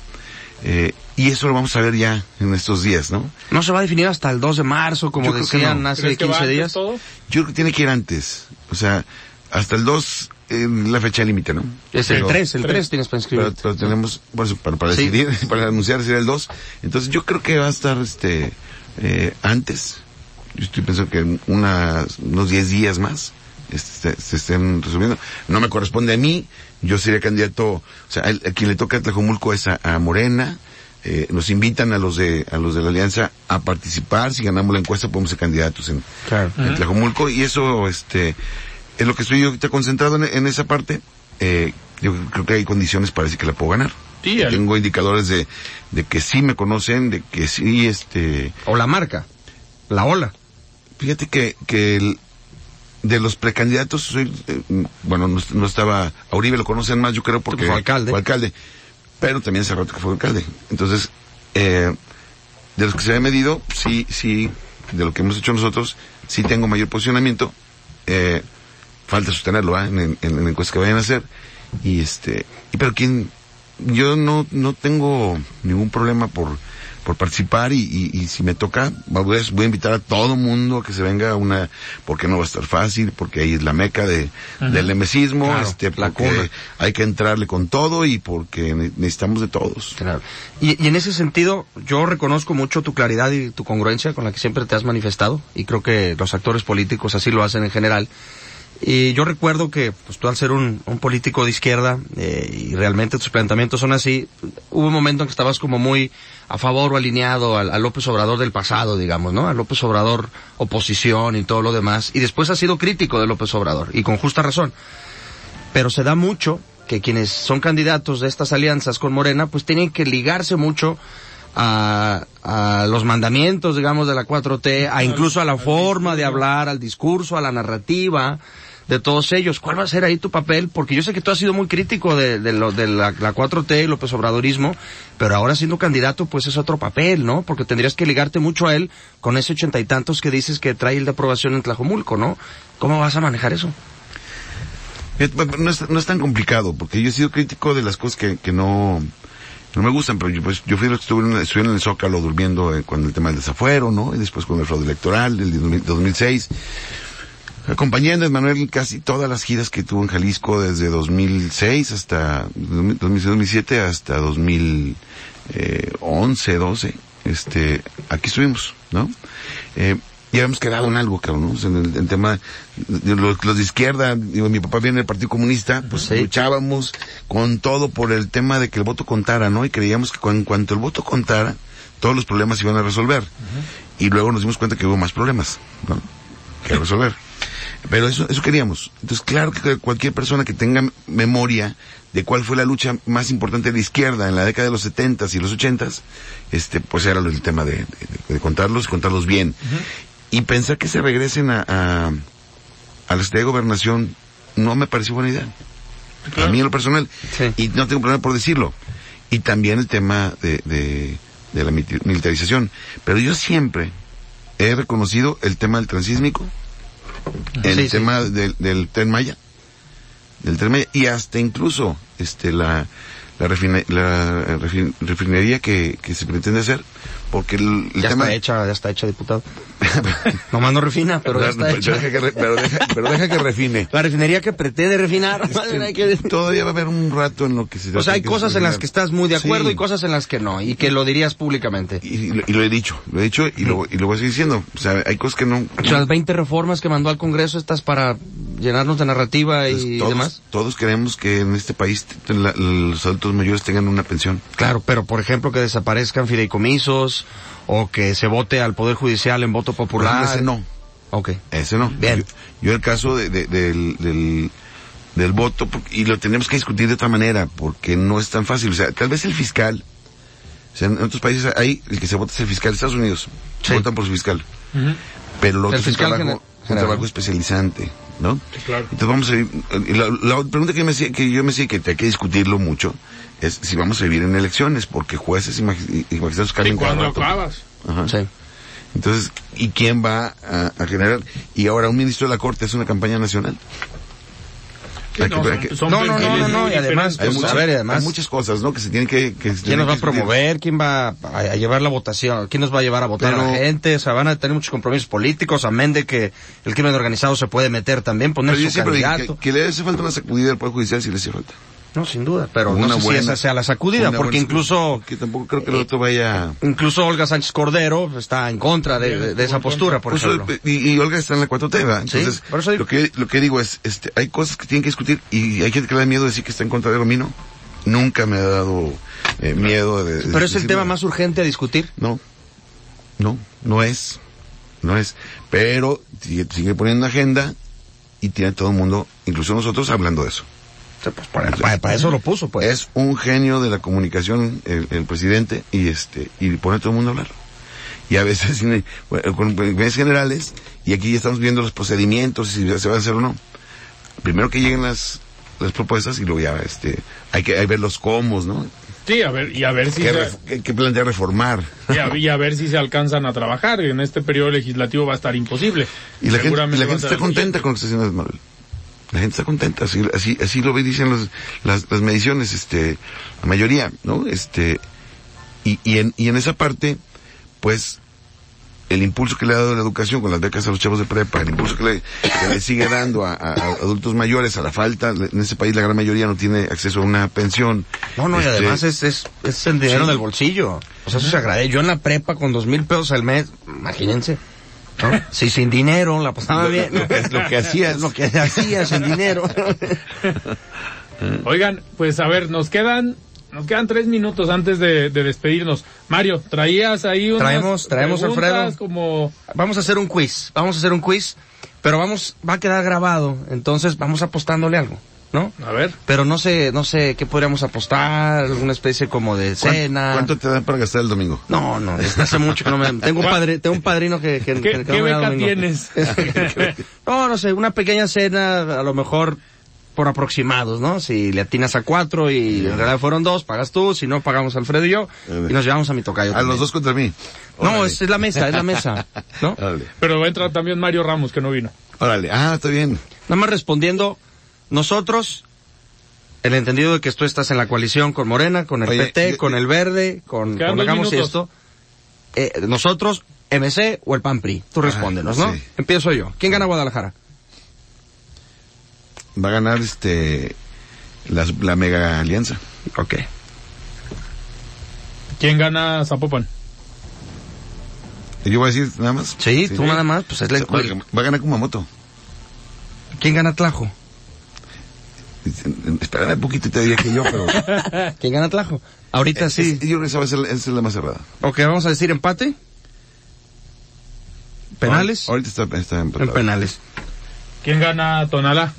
Eh, y eso lo vamos a ver ya en estos días, ¿no? No se va a definir hasta el 2 de marzo, como Yo decían no. hace ¿Crees que va 15 antes días. todo? Yo creo que tiene que ir antes. O sea, hasta el 2 eh, la fecha límite, ¿no? Es el Pero- 3, el Tres. 3 tienes para inscribir. Pero, pero tenemos, por eso, para, para Sí. decidir, para anunciar sería el 2. Entonces yo creo que va a estar este eh, antes. Yo estoy pensando que unas, unos 10 días más este, se, estén resolviendo. No me corresponde a mí. Yo sería candidato, o sea, el- a quien le toca a Tlajomulco es a, a Morena. Eh, nos invitan a los de a los de la alianza a participar. Si ganamos la encuesta podemos ser candidatos en, Claro. en Tlajomulco y eso este es lo que estoy yo ahorita concentrado en, en esa parte. Eh, yo creo que hay condiciones para decir que la puedo ganar. Tengo indicadores de, de que sí me conocen, de que sí, este, O la marca, la ola. fíjate que, que el- de los precandidatos soy, eh, bueno, no, no estaba, a Uribe lo conocen más, yo creo, porque Fue alcalde. Fue alcalde. Pero también hace rato que fue alcalde. Entonces, eh, de los que se ha medido, sí, sí, de lo que hemos hecho nosotros, sí tengo mayor posicionamiento. Eh, falta sostenerlo, ¿ah? en, en, en la encuesta que vayan a hacer. Y este, y pero quien, yo no, no tengo ningún problema por, por participar y, y, y si me toca, voy a, voy a invitar a todo mundo a que se venga una, porque no va a estar fácil, porque ahí es la meca de, del nemesismo, Claro, este, la porque hay que entrarle con todo y porque ne- necesitamos de todos. Claro. Y, y en ese sentido, yo reconozco mucho tu claridad y tu congruencia con la que siempre te has manifestado, y creo que los actores políticos así lo hacen en general. Y yo recuerdo que, pues tú al ser un, un político de izquierda, eh, y realmente tus planteamientos son así, hubo un momento en que estabas como muy a favor o alineado al, al López Obrador del pasado, digamos, ¿no? Al López Obrador oposición y todo lo demás, y después has sido crítico de López Obrador, y con justa razón pero se da mucho que quienes son candidatos de estas alianzas con Morena, pues tienen que ligarse mucho a, a los mandamientos, digamos, de la 4T, a incluso a la forma de hablar, al discurso, a la narrativa de todos ellos. ¿Cuál va a ser ahí tu papel? Porque yo sé que tú has sido muy crítico de, de, lo, de la, la 4T y López Obradorismo, pero ahora siendo candidato, pues es otro papel, ¿no? Porque tendrías que ligarte mucho a él con ese ochenta y tantos que dices que trae el de aprobación en Tlajomulco, ¿no? ¿Cómo vas a manejar eso? Bueno, No es, no es tan complicado, porque yo he sido crítico de las cosas que, que no, no me gustan, pero yo, pues, yo fui, estuve, en, en el Zócalo durmiendo eh, con el tema del desafuero, ¿no? Y después con el fraude electoral del 2000 2006. Acompañando a Manuel en casi todas las giras que tuvo en Jalisco desde 2006 hasta 2007 hasta 2011, 12. Este, aquí estuvimos, ¿no? Eh, y habíamos quedado en algo, cabrón, ¿no? O sea, en el, tema, de los, los de izquierda, digo, mi papá viene del Partido Comunista, pues Sí. luchábamos con todo por el tema de que el voto contara, ¿no? Y creíamos que en cuanto el voto contara, todos los problemas se iban a resolver. Y luego nos dimos cuenta que hubo más problemas, ¿no? Que resolver. Pero eso, eso queríamos. Entonces, claro que cualquier persona que tenga memoria de cuál fue la lucha más importante de la izquierda en la década de los setentas y los ochentas, este, pues era el tema de, de- de contarlos y contarlos bien. Y pensar que se regresen a, a, a la Secretaría de Gobernación no me pareció buena idea. A mí en lo personal. Sí. Y no tengo problema por decirlo. Y también el tema de, de, de la militarización. Pero yo siempre he reconocido el tema del transísmico, el Sí, sí. tema del, del tren Maya, del tren Maya, y hasta incluso este la la, refina- la refin- refinería que, que se pretende hacer, porque el, el Ya tema... está hecha, ya está hecha, diputado. Nomás no refina, pero está deja que, re- pero deja, pero deja que refine. La refinería que pretende refinar. hay que- Todavía va a haber un rato en lo que se... O sea, hay cosas en las que estás muy de acuerdo Sí. y cosas en las que no, y que lo dirías públicamente. Y, lo- y lo he dicho, lo he dicho y lo, y lo voy a seguir diciendo. O sea, hay cosas que no... O sea, las 20 reformas que mandó al Congreso, estas para llenarnos de narrativa y todos, demás. todos queremos que en este país la- los adultos mayores tengan una pensión. Claro, pero por ejemplo que desaparezcan fideicomisos o que se vote al Poder Judicial en voto popular. ejemplo, ese no. Ok. Ese no. Bien. Yo, yo el caso de- de- del, del, del voto, y lo tenemos que discutir de otra manera, porque no es tan fácil. O sea, tal vez el fiscal, o sea, en otros países hay, el que se vota es el fiscal de Estados Unidos. Sí. Votan por su fiscal. Pero lo El otro es un fiscal trabajo, un trabajo especializante, ¿no? claro. Entonces vamos a ir, y la, la pregunta que, yo me hacía, que yo me decía que hay que discutirlo mucho, es si vamos a vivir en elecciones, porque jueces y, magi- y magistrados ¿Y cambian cada cuando rato. acabas? Ajá. Sí. Entonces, ¿y quién va a, a generar? Y ahora un ministro de la Corte es una campaña nacional. Sí, que- no, hay son- que- son No, no, no, no, no, muy y además, diferentes. hay, pues, muchas, a ver, y además- hay muchas cosas, ¿no? Que se tienen que... que se ¿Quién tienen nos va a que promover? ¿Quién va a, a llevar la votación? ¿Quién nos va a llevar a votar a la gente? O sea, van a tener muchos compromisos políticos, amén de que el crimen organizado se puede meter también, poner Pero yo su candidato. que, que le hace falta una sacudida al Poder Judicial si le hace falta. No, sin duda, pero Una no sé buena- si esa sea la sacudida, porque buena- incluso... Que tampoco creo que el otro vaya... Incluso Olga Sánchez Cordero está en contra de, de- de esa postura, por eso- ejemplo. y, y Olga está en la 4T, ¿verdad? Sí, Entonces, por eso digo- lo que lo que digo es, este, hay cosas que tienen que discutir y hay gente que le da miedo decir que está en contra de Romino. Nunca me ha dado eh, miedo de, de Pero es el tema más urgente a discutir. No, no, no es, no es. Pero sigue, sigue poniendo agenda y tiene todo el mundo, incluso nosotros, hablando de eso. Pues, para, para- para eso lo puso, pues. Es un genio de la comunicación el, el presidente y este y pone a todo el mundo a hablar. Y a veces bueno, con opiniones generales y aquí ya estamos viendo los procedimientos si se va a hacer o no. Primero que lleguen las las propuestas y luego ya este hay que hay ver los cómo, ¿no? Sí, a ver, y a ver si Que, se, que plantear reformar. y a, y a ver si se alcanzan a trabajar. En este periodo legislativo va a estar imposible. Y la gente, y la gente está contenta con lo que está haciendo Manuel. La gente está contenta, así, así, así lo dicen los, las, las mediciones, este, la mayoría, ¿no? Este, y, y en, y en esa parte, pues, el impulso que le ha dado la educación con las becas a los chavos de prepa, el impulso que le, que le sigue dando a, a- a adultos mayores, a la falta, en ese país la gran mayoría no tiene acceso a una pensión. No, no, y Este, además es, es, es el dinero Sí. del bolsillo. O sea, eso se agradece. Yo en la prepa con dos mil pesos al mes, imagínense. ¿No? Si sin dinero la pasaba Lo- bien. lo que- lo que hacías. Lo que hacía sin dinero. Oigan, pues a ver, nos quedan, nos quedan tres minutos antes de, de despedirnos. Mario, traías ahí unas Traemos- traemos, Alfredo. como Vamos a hacer un quiz. Vamos a hacer un quiz. Pero vamos, va a quedar grabado. Entonces vamos apostándole algo. ¿No? A ver. Pero no sé, no sé, ¿qué podríamos apostar? ¿Alguna especie como de ¿cuán- cena? ¿Cuánto te dan para gastar el domingo? No, no, desde hace mucho que no me... Tengo un, padre, tengo un padrino que... que, ¿Qué, que- que qué beca tienes? No, no sé, una pequeña cena, a lo mejor por aproximados, ¿no? Si le atinas a cuatro y en realidad fueron dos, pagas tú, si no, pagamos Alfredo y yo, y nos llevamos a mi tocayo. A también. los dos contra mí. No, es, es la mesa, es la mesa, ¿no? Órale. Pero va a entrar también Mario Ramos, que no vino. Órale. Ah, está bien. Nada más respondiendo, nosotros, el entendido de que tú estás en la coalición con Morena, con el Oye, PT, yo- con el Verde, con, Hagamos esto, eh, nosotros, MC o el PAN-PRI, tú respóndenos, ¿no? sí. Empiezo yo. ¿Quién gana Guadalajara? Va a ganar este la mega alianza. Ok. ¿Quién gana Zapopan? Yo voy a decir nada más. Sí, tú nada más, pues es la... Va, va a ganar Kumamoto. ¿Quién gana Tlajo? Espérame un poquito y te diría que yo, pero... ¿Quién gana Tlajo? Ahorita sí. Es- yo creo que esa va a ser, es la más cerrada. Ok, vamos a decir empate. ¿Penales? Ahorita está, está En penales. ¿Quién gana Tonalá?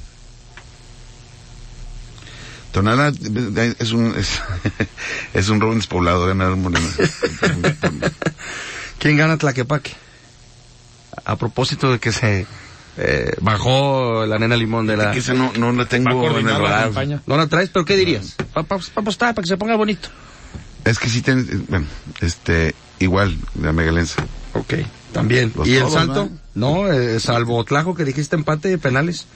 Tonala eh, es un es, es un robo despoblado ganar Morena. ¿Quién gana Tlaquepaque? A propósito de que se eh, bajó la nena limón de la... que esa no, no la tengo en el radar. ¿No la traes? ¿Pero qué dirías? Para apostar, para que se ponga bonito. Es que sí ten, bueno, este, igual, la mega alianza. Ok, también. Los ¿Y el todos, salto? ¿no? No, eh, salvo Tlajo que dijiste empate de penales.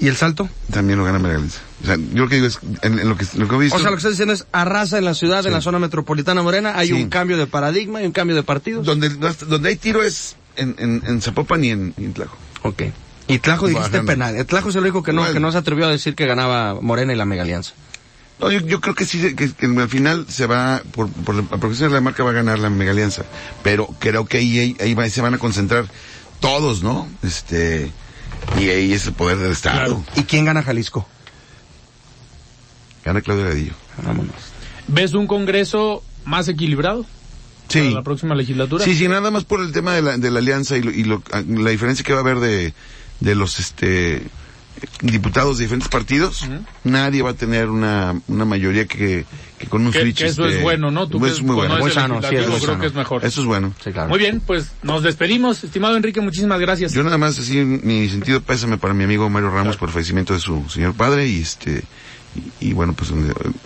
¿Y el salto? También lo gana Megalianza. O sea, yo lo que digo es, en, en lo, que, lo que he visto... O sea, lo que estás diciendo es arrasa en la ciudad, en Sí. la zona metropolitana morena, hay Sí. un cambio de paradigma y un cambio de partidos. donde, donde hay tiro es en, en, en Zapopan y en, en Tlajo. Ok. Y Tlajo dijiste Bajando. penal. El Tlajo es el único que no, Bueno. que no se atrevió a decir que ganaba Morena y la Mega Alianza. No, yo, yo creo que sí, que, que al final se va, por, por la aproximación de la marca va a ganar la Mega Alianza. Pero creo que ahí, ahí, ahí va- se van a concentrar todos, ¿no? Este, y ahí es el poder del Estado. Claro. ¿Y quién gana Jalisco? Gana Claudio Gadillo. Vámonos. ¿Ves un Congreso más equilibrado para Sí. la próxima legislatura? Sí, sí, nada más por el tema de la, de la alianza y, lo- y lo- la diferencia que va a haber de, de los este diputados de diferentes partidos, nadie va a tener una, una mayoría que, que con un Que- switch. que eso es este, bueno, ¿no? Tú es muy bueno. el sano, sí, legislativo, es muy creo sano. que es mejor. Eso es bueno. Sí, claro. Muy bien, pues nos despedimos. Estimado Enrique, muchísimas gracias. Yo nada más así mi sentido pésame para mi amigo Mario Ramos por el fallecimiento de su señor padre y este y, y bueno pues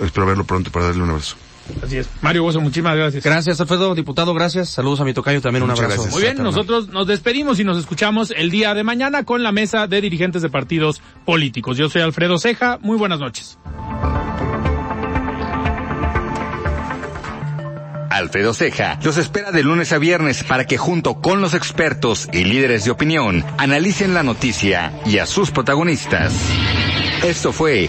espero verlo pronto para darle un abrazo. Así es. Mario Bozo, muchísimas gracias. Gracias, Alfredo, diputado, gracias. Saludos a mi tocayo también, un Muchas abrazo. gracias. Muy bien, nosotros nos despedimos y nos escuchamos el día de mañana con la mesa de dirigentes de partidos políticos. Yo soy Alfredo Ceja, muy buenas noches. Alfredo Ceja los espera de lunes a viernes para que junto con los expertos y líderes de opinión analicen la noticia y a sus protagonistas. Esto fue